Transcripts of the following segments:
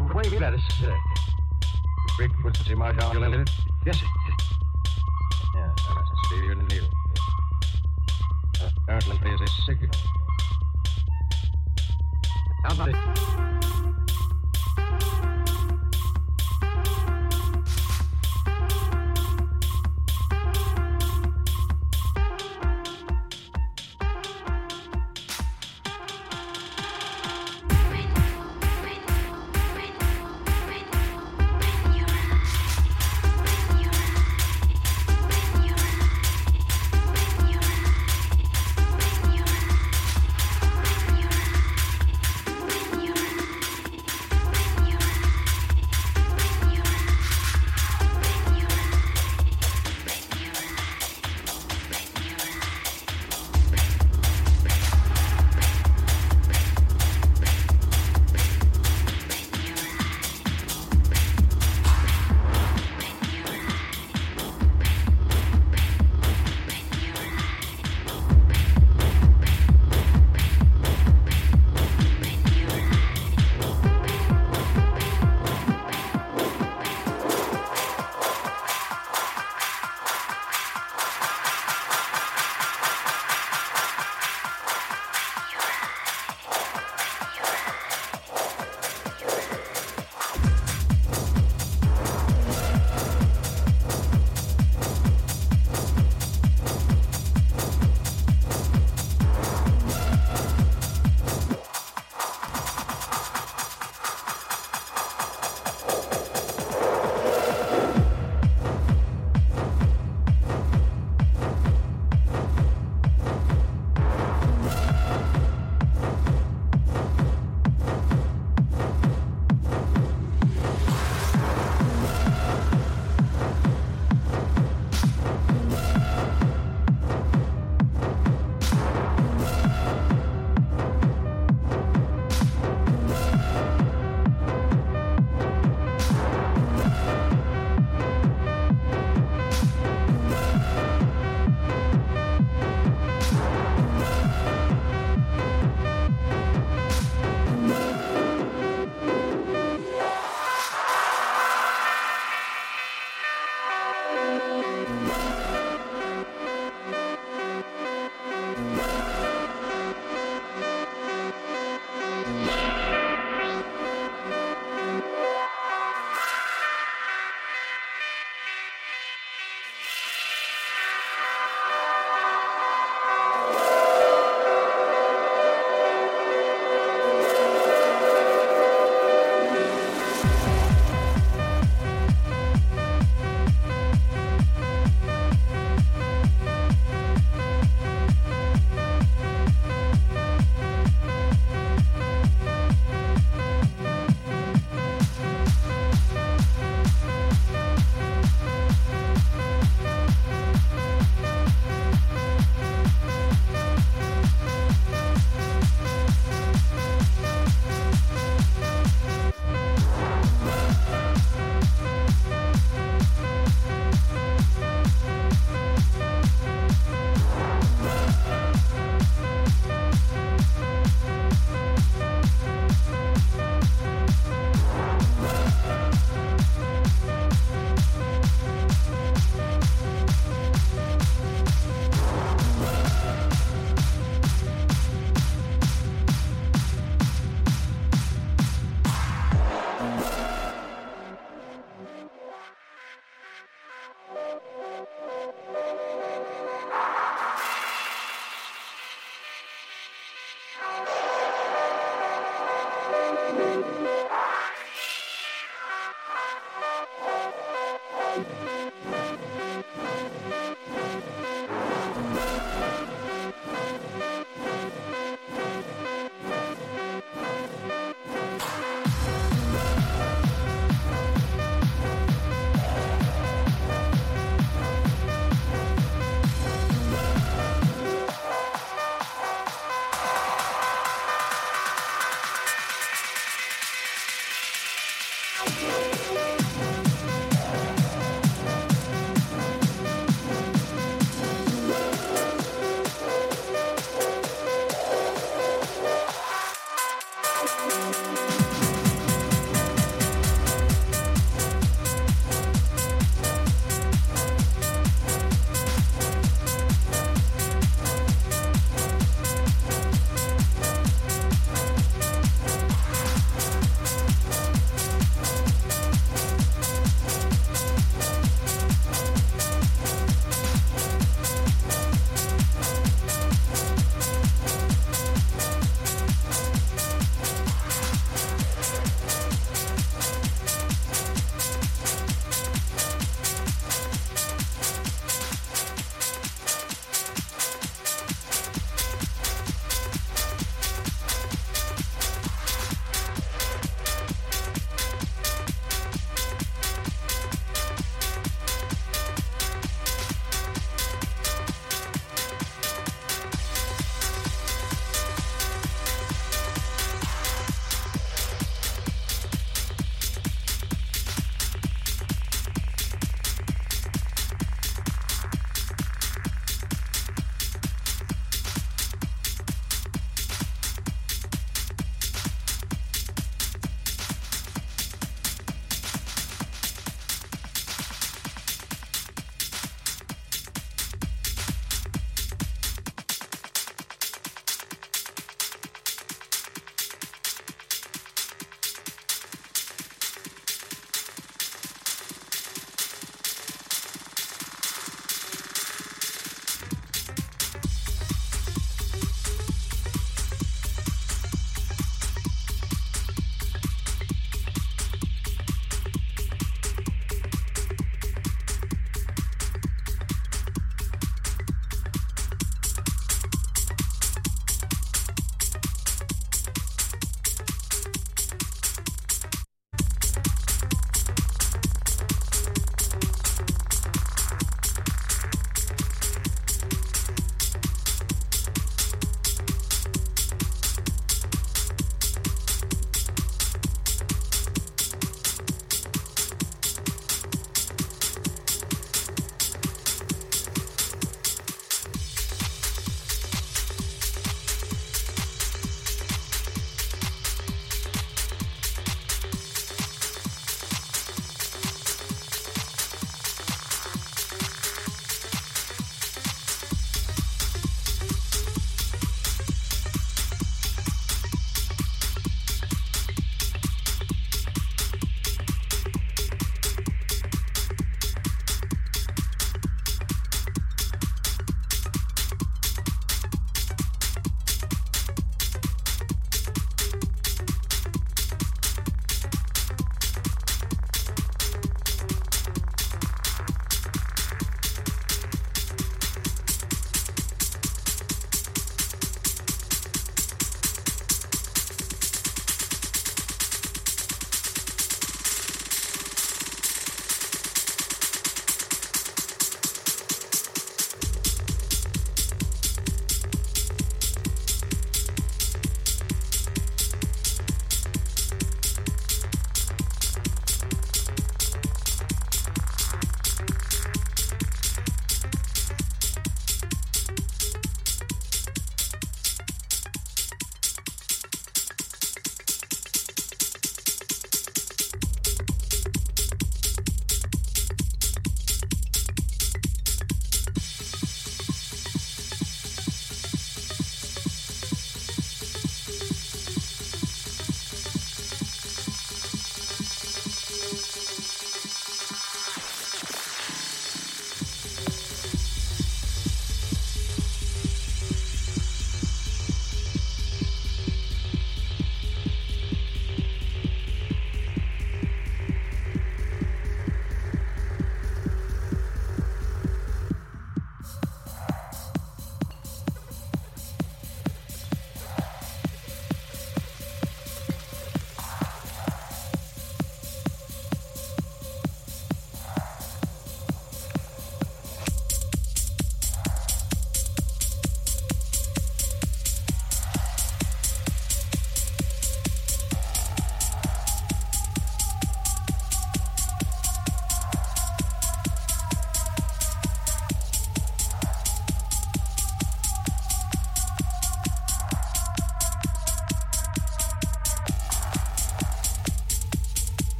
Wait Wade let us say. The Yes, sir.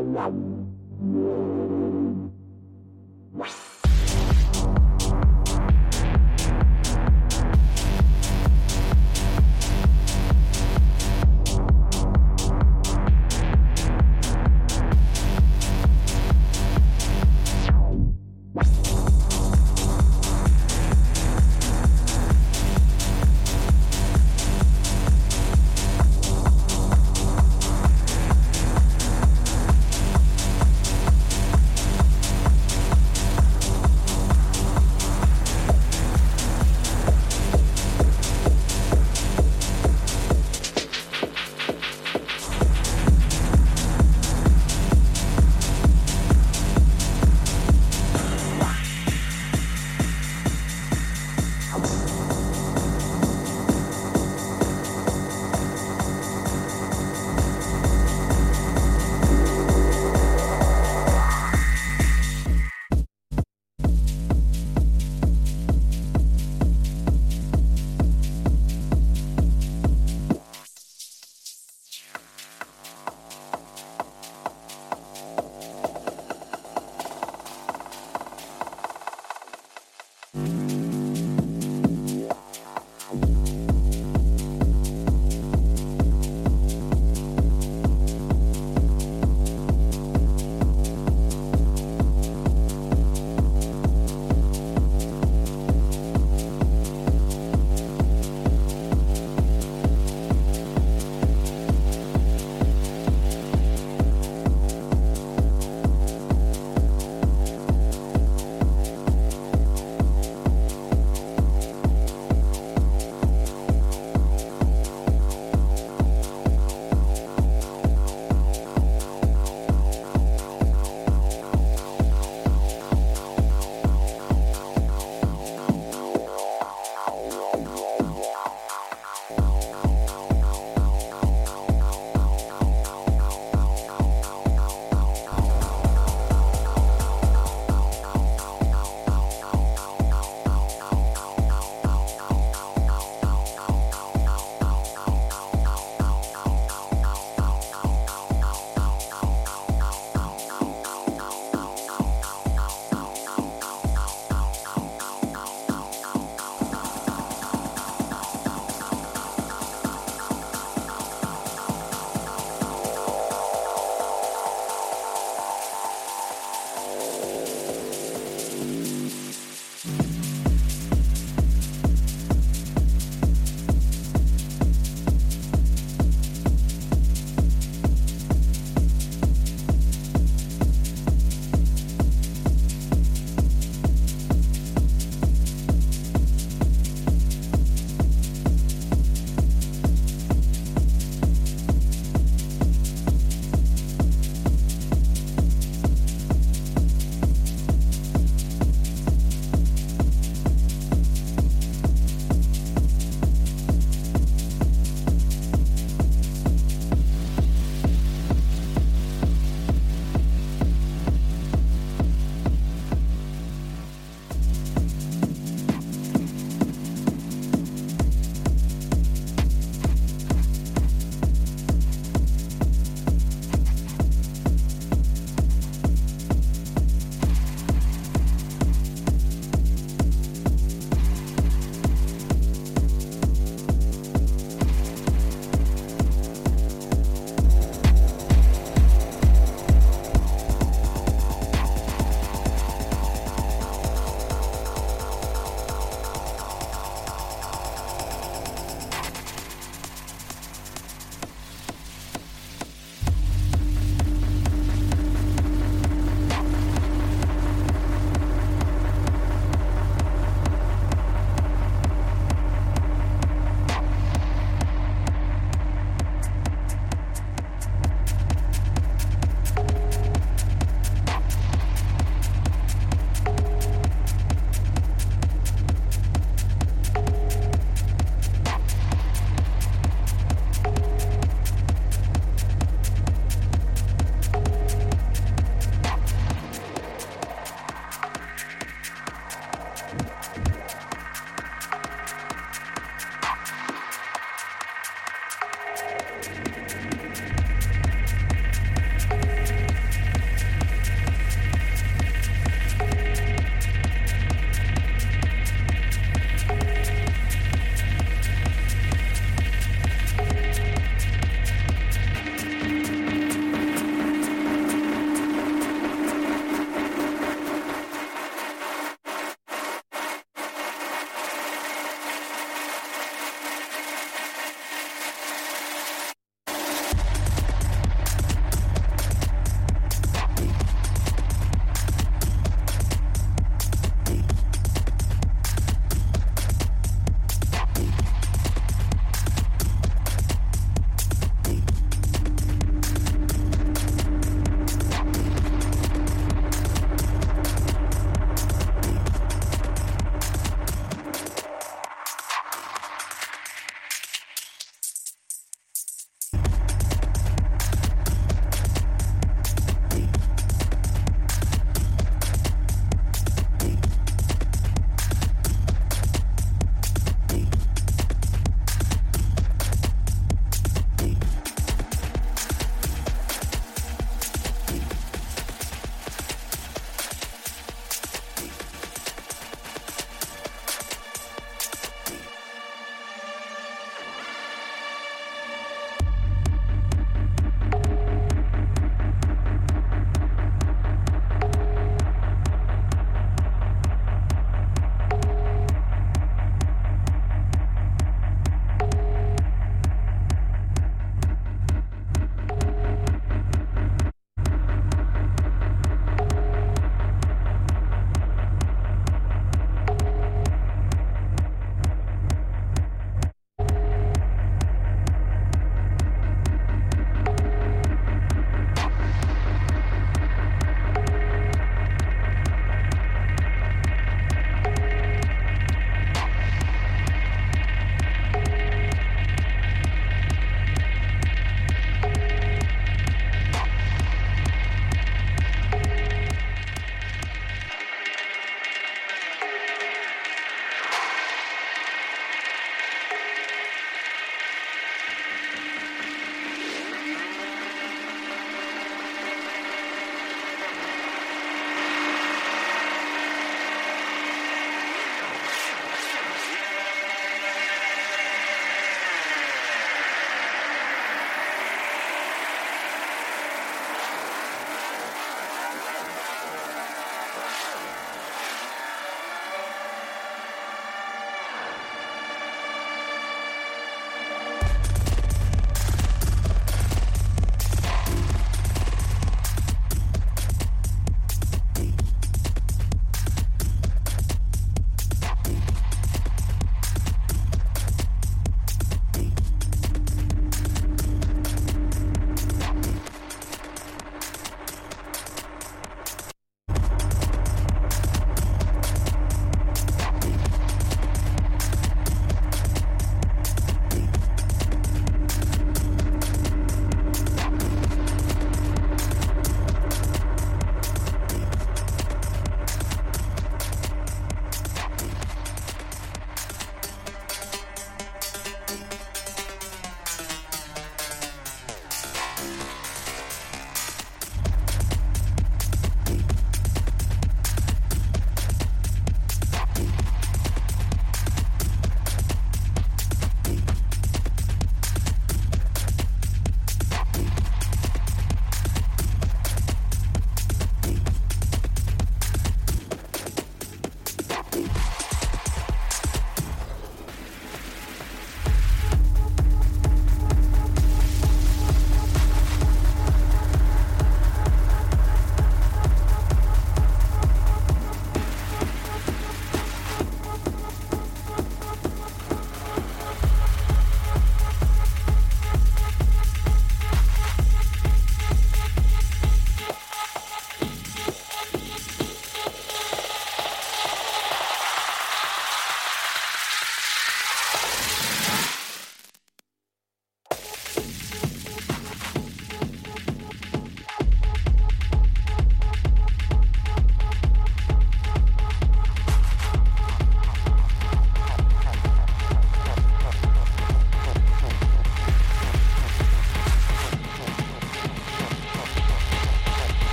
Yeah.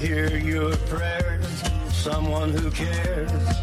Hear your prayers, someone who cares.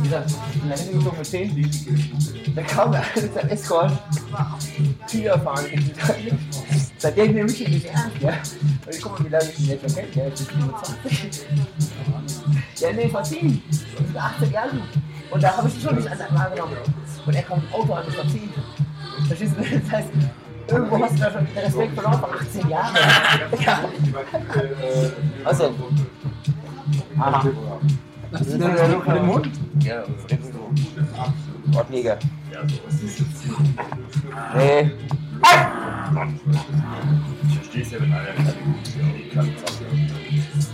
Wie gesagt, in der Hände gezogen mit 10. Da kam er mit seinem Escort. Tiger fahren. Seitdem nehme ich ihn nicht ernst, ja. Und ich guck mal, wie lange ich ihn jetzt schon kenne. Der ist 27. Ja, nee, vor 10. Ich bin 18 Jahre alt. Und da habe ich ihn schon nicht als einen wahrgenommen. Und er kommt mit dem Auto an, mit vor 10. Verstehst du? Das heißt, irgendwo hast du da schon den Respekt verloren vor 18 Jahren. Ja. Also. Aha. Das ist der Look von dem Mund? Ja, Wortneger. Nee. Ich verstehe es ja, wenn einer Klappe sagt.